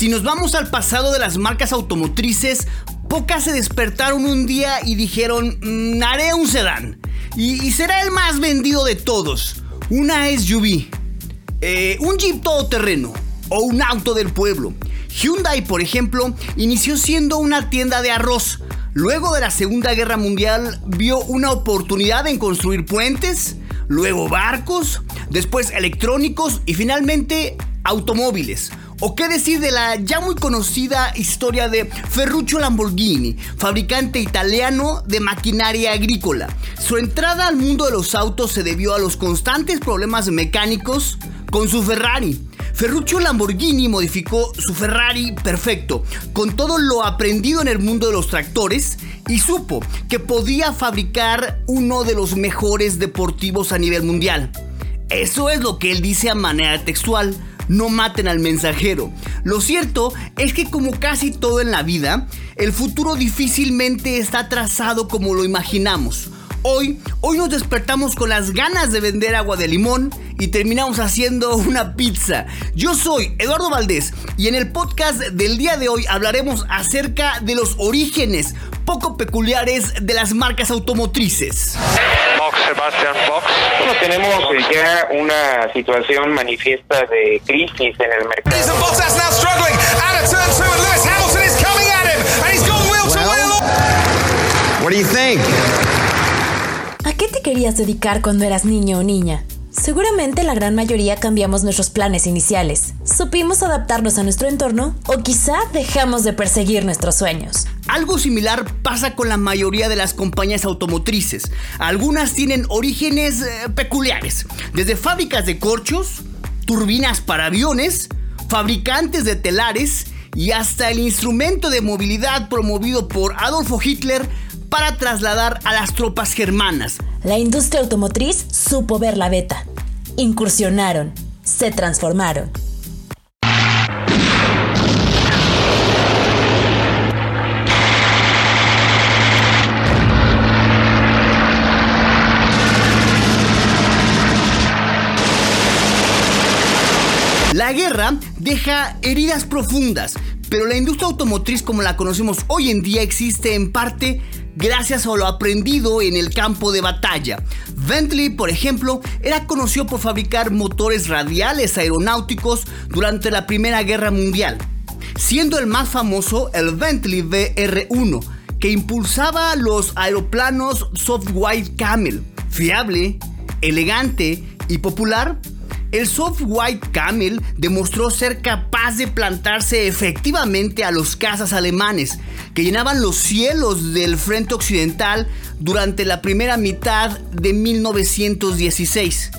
Si nos vamos al pasado de las marcas automotrices, pocas se despertaron un día y dijeron, mm, haré un sedán. Y, será el más vendido de todos. Una SUV. Eh, un Jeep todoterreno. O un auto del pueblo. Hyundai, por ejemplo, inició siendo una tienda de arroz. Luego de la Segunda Guerra Mundial vio una oportunidad en construir puentes, luego barcos, después electrónicos y finalmente automóviles. ¿O qué decir de la ya muy conocida historia de Ferruccio Lamborghini, fabricante italiano de maquinaria agrícola? Su entrada al mundo de los autos se debió a los constantes problemas mecánicos con su Ferrari. Ferruccio Lamborghini modificó su Ferrari perfecto, con todo lo aprendido en el mundo de los tractores, y supo que podía fabricar uno de los mejores deportivos a nivel mundial. Eso es lo que él dice a manera textual no maten al mensajero. Lo cierto es que como casi todo en la vida, el futuro difícilmente está trazado como lo imaginamos. Hoy, hoy nos despertamos con las ganas de vender agua de limón y terminamos haciendo una pizza. Yo soy Eduardo Valdés y en el podcast del día de hoy hablaremos acerca de los orígenes poco peculiares de las marcas automotrices. Box, Sebastian Box. Bueno, tenemos ya una situación manifiesta de crisis en el mercado. What do you think? ¿A qué te querías dedicar cuando eras niño o niña? Seguramente la gran mayoría cambiamos nuestros planes iniciales, supimos adaptarnos a nuestro entorno o quizá dejamos de perseguir nuestros sueños. Algo similar pasa con la mayoría de las compañías automotrices. Algunas tienen orígenes eh, peculiares, desde fábricas de corchos, turbinas para aviones, fabricantes de telares y hasta el instrumento de movilidad promovido por Adolfo Hitler para trasladar a las tropas germanas. La industria automotriz supo ver la beta. Incursionaron, se transformaron. La guerra deja heridas profundas, pero la industria automotriz como la conocemos hoy en día existe en parte gracias a lo aprendido en el campo de batalla. Bentley, por ejemplo, era conocido por fabricar motores radiales aeronáuticos durante la Primera Guerra Mundial, siendo el más famoso el Bentley VR-1, que impulsaba los aeroplanos Soft White Camel. Fiable, elegante y popular, el Soft White Camel demostró ser capaz de plantarse efectivamente a los cazas alemanes que llenaban los cielos del frente occidental durante la primera mitad de 1916.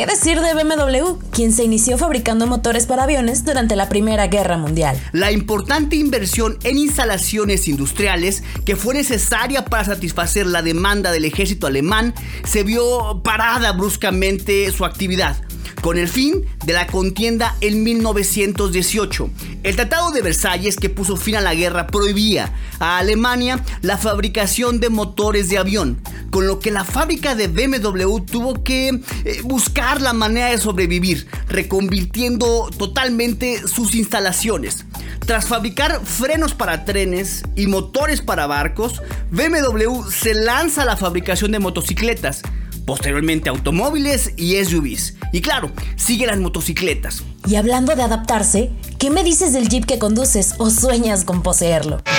qué decir de BMW, quien se inició fabricando motores para aviones durante la Primera Guerra Mundial? La importante inversión en instalaciones industriales que fue necesaria para satisfacer la demanda del ejército alemán se vio parada bruscamente su actividad con el fin de la contienda en 1918. El Tratado de Versalles, que puso fin a la guerra, prohibía a Alemania la fabricación de motores de avión, con lo que la fábrica de BMW tuvo que eh, buscar la manera de sobrevivir, reconvirtiendo totalmente sus instalaciones. Tras fabricar frenos para trenes y motores para barcos, BMW se lanza a la fabricación de motocicletas posteriormente automóviles y SUVs. Y claro, sigue las motocicletas. Y hablando de adaptarse, ¿qué me dices del jeep que conduces o sueñas con poseerlo? ¡Qué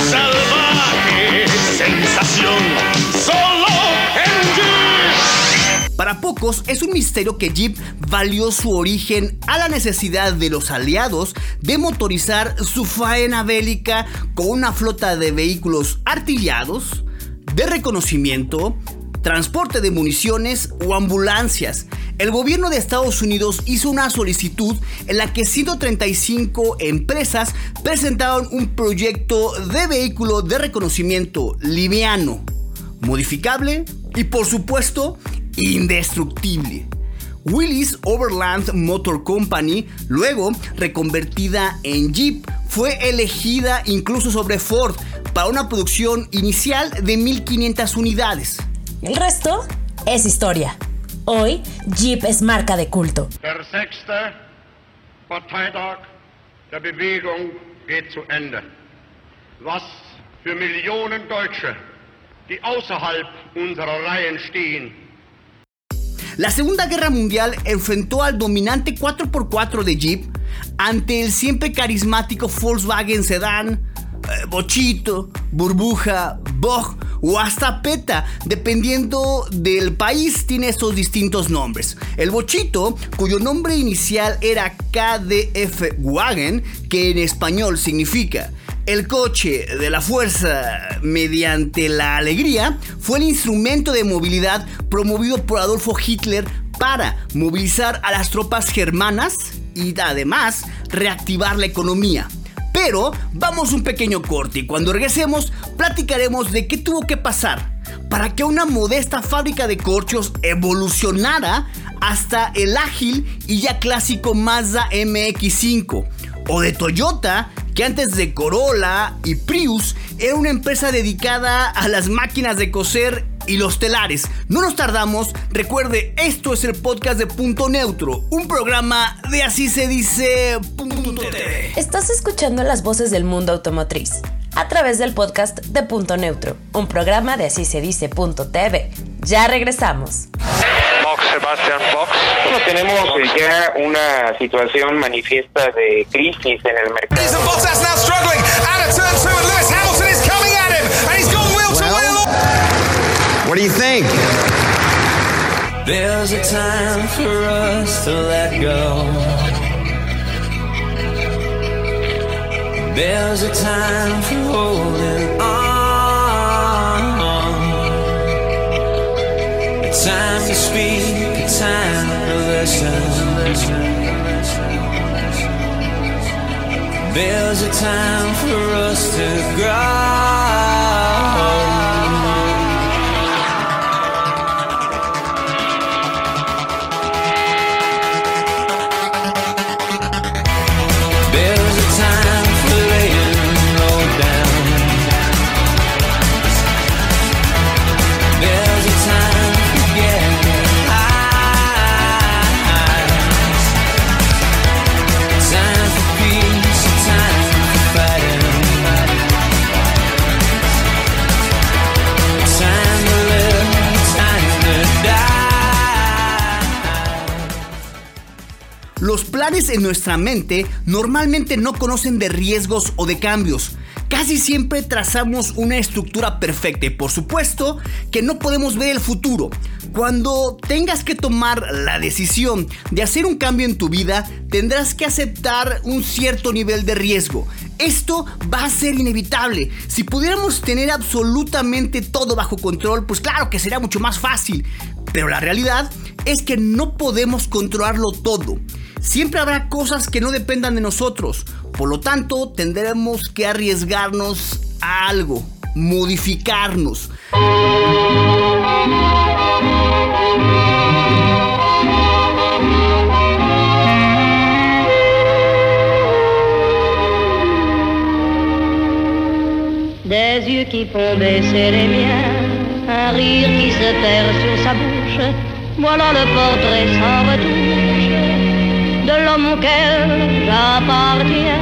salvaje sensación! ¡Solo en Jeep! Para pocos es un misterio que Jeep valió su origen a la necesidad de los aliados de motorizar su faena bélica con una flota de vehículos artillados, de reconocimiento, transporte de municiones o ambulancias. El gobierno de Estados Unidos hizo una solicitud en la que 135 empresas presentaron un proyecto de vehículo de reconocimiento liviano, modificable y por supuesto indestructible. Willis Overland Motor Company, luego reconvertida en Jeep, fue elegida incluso sobre Ford para una producción inicial de 1500 unidades. El resto es historia. Hoy, Jeep es marca de culto. Der sechste Parteitag der Bewegung geht zu Ende. Was für Millionen Deutsche, die außerhalb unserer Reihen stehen, La Segunda Guerra Mundial enfrentó al dominante 4x4 de Jeep ante el siempre carismático Volkswagen Sedan, Bochito, Burbuja, Bog o hasta Peta, dependiendo del país, tiene estos distintos nombres. El Bochito, cuyo nombre inicial era KDF Wagen, que en español significa el coche de la fuerza mediante la alegría fue el instrumento de movilidad promovido por Adolfo Hitler para movilizar a las tropas germanas y además reactivar la economía. Pero vamos un pequeño corte y cuando regresemos platicaremos de qué tuvo que pasar para que una modesta fábrica de corchos evolucionara hasta el ágil y ya clásico Mazda MX5 o de Toyota que antes de Corolla y Prius era una empresa dedicada a las máquinas de coser y los telares. No nos tardamos, recuerde, esto es el podcast de Punto Neutro, un programa de así se dice Punto TV. Estás escuchando las voces del mundo automotriz a través del podcast de Punto Neutro, un programa de así se dice Punto TV. Ya regresamos. Box, Sebastian Box. Bueno, tenemos eh, ya una situación manifiesta de crisis en el mercado. Do you think? There's a time for us to let go. There's a time for holding on. A time to speak, a time to listen. There's a time for us to grow. En nuestra mente normalmente no conocen de riesgos o de cambios. Casi siempre trazamos una estructura perfecta y por supuesto que no podemos ver el futuro. Cuando tengas que tomar la decisión de hacer un cambio en tu vida, tendrás que aceptar un cierto nivel de riesgo. Esto va a ser inevitable. Si pudiéramos tener absolutamente todo bajo control, pues claro que sería mucho más fácil. Pero la realidad es que no podemos controlarlo todo. Siempre habrá cosas que no dependan de nosotros. Por lo tanto, tendremos que arriesgarnos a algo, modificarnos. Des yeux qui font baisser les miens, un rire qui se perd sur sa bouche. Voilà le portrait sans retouche de l'homme auquel j'appartiens.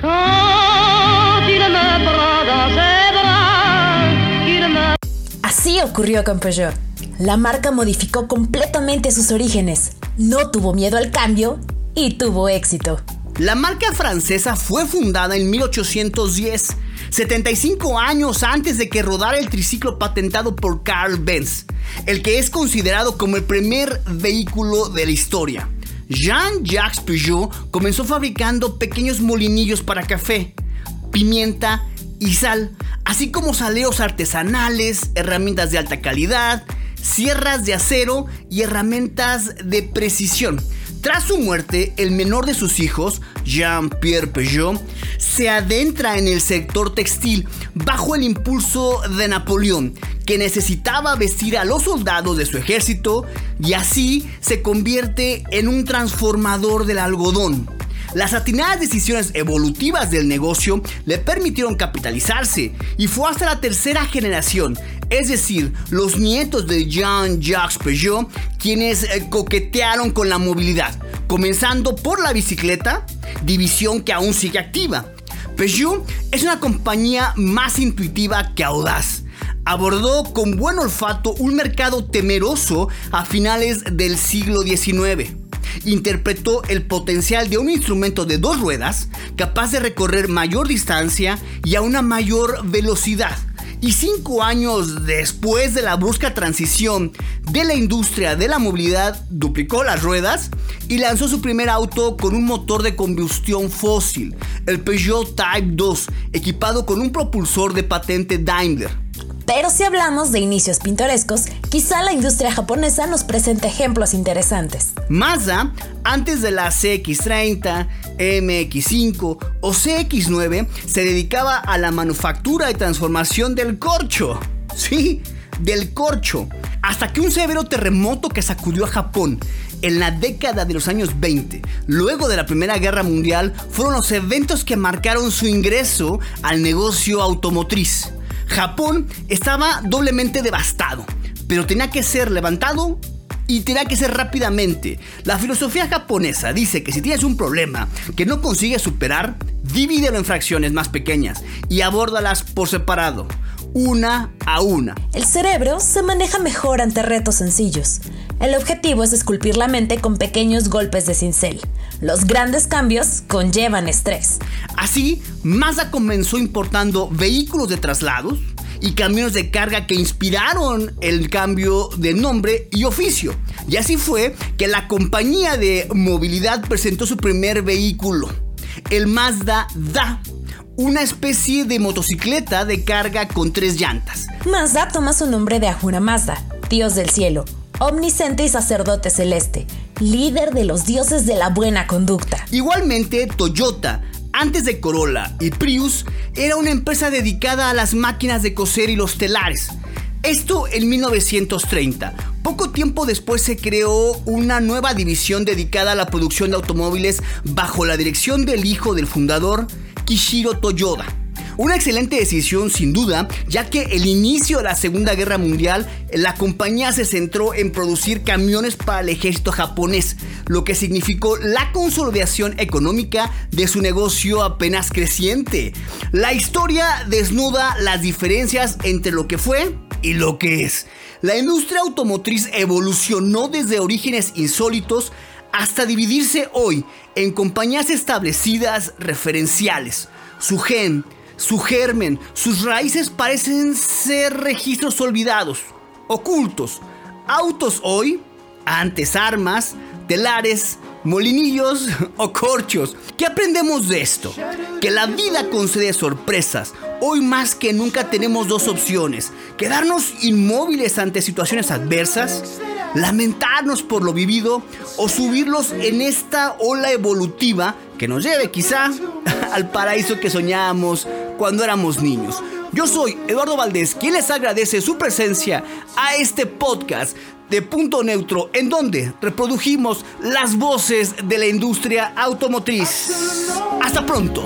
Quand il me prend dans ses bras, qu'il me Así ocurrió con Peugeot. La marca modificó completamente sus orígenes, no tuvo miedo al cambio y tuvo éxito. La marca francesa fue fundada en 1810, 75 años antes de que rodara el triciclo patentado por Carl Benz, el que es considerado como el primer vehículo de la historia. Jean-Jacques Peugeot comenzó fabricando pequeños molinillos para café, pimienta y sal, así como saleos artesanales, herramientas de alta calidad, sierras de acero y herramientas de precisión. Tras su muerte, el menor de sus hijos, Jean-Pierre Peugeot, se adentra en el sector textil bajo el impulso de Napoleón, que necesitaba vestir a los soldados de su ejército y así se convierte en un transformador del algodón. Las atinadas decisiones evolutivas del negocio le permitieron capitalizarse y fue hasta la tercera generación, es decir, los nietos de Jean-Jacques Peugeot, quienes eh, coquetearon con la movilidad, comenzando por la bicicleta, división que aún sigue activa. Peugeot es una compañía más intuitiva que audaz abordó con buen olfato un mercado temeroso a finales del siglo XIX interpretó el potencial de un instrumento de dos ruedas capaz de recorrer mayor distancia y a una mayor velocidad. Y cinco años después de la brusca transición de la industria de la movilidad, duplicó las ruedas y lanzó su primer auto con un motor de combustión fósil, el Peugeot Type 2, equipado con un propulsor de patente Daimler. Pero si hablamos de inicios pintorescos, quizá la industria japonesa nos presente ejemplos interesantes. Mazda, antes de la CX30, MX5 o CX9, se dedicaba a la manufactura y transformación del corcho. Sí, del corcho. Hasta que un severo terremoto que sacudió a Japón en la década de los años 20, luego de la Primera Guerra Mundial, fueron los eventos que marcaron su ingreso al negocio automotriz. Japón estaba doblemente devastado, pero tenía que ser levantado y tenía que ser rápidamente. La filosofía japonesa dice que si tienes un problema que no consigues superar, divídelo en fracciones más pequeñas y abórdalas por separado, una a una. El cerebro se maneja mejor ante retos sencillos. El objetivo es esculpir la mente con pequeños golpes de cincel. Los grandes cambios conllevan estrés. Así, Mazda comenzó importando vehículos de traslados y camiones de carga que inspiraron el cambio de nombre y oficio. Y así fue que la compañía de movilidad presentó su primer vehículo, el Mazda DA, una especie de motocicleta de carga con tres llantas. Mazda toma su nombre de Ahura Mazda, dios del cielo, omnisciente y sacerdote celeste, líder de los dioses de la buena conducta. Igualmente, Toyota, antes de Corolla y Prius, era una empresa dedicada a las máquinas de coser y los telares. Esto en 1930. Poco tiempo después se creó una nueva división dedicada a la producción de automóviles bajo la dirección del hijo del fundador, Kishiro Toyoda. Una excelente decisión sin duda, ya que el inicio de la Segunda Guerra Mundial, la compañía se centró en producir camiones para el ejército japonés, lo que significó la consolidación económica de su negocio apenas creciente. La historia desnuda las diferencias entre lo que fue y lo que es. La industria automotriz evolucionó desde orígenes insólitos hasta dividirse hoy en compañías establecidas referenciales. Su gen, su germen, sus raíces parecen ser registros olvidados, ocultos. Autos hoy, antes armas, telares, molinillos o corchos. ¿Qué aprendemos de esto? Que la vida concede sorpresas. Hoy más que nunca tenemos dos opciones. Quedarnos inmóviles ante situaciones adversas, lamentarnos por lo vivido o subirlos en esta ola evolutiva que nos lleve quizá al paraíso que soñábamos cuando éramos niños. Yo soy Eduardo Valdés, quien les agradece su presencia a este podcast de Punto Neutro, en donde reprodujimos las voces de la industria automotriz. Hasta pronto.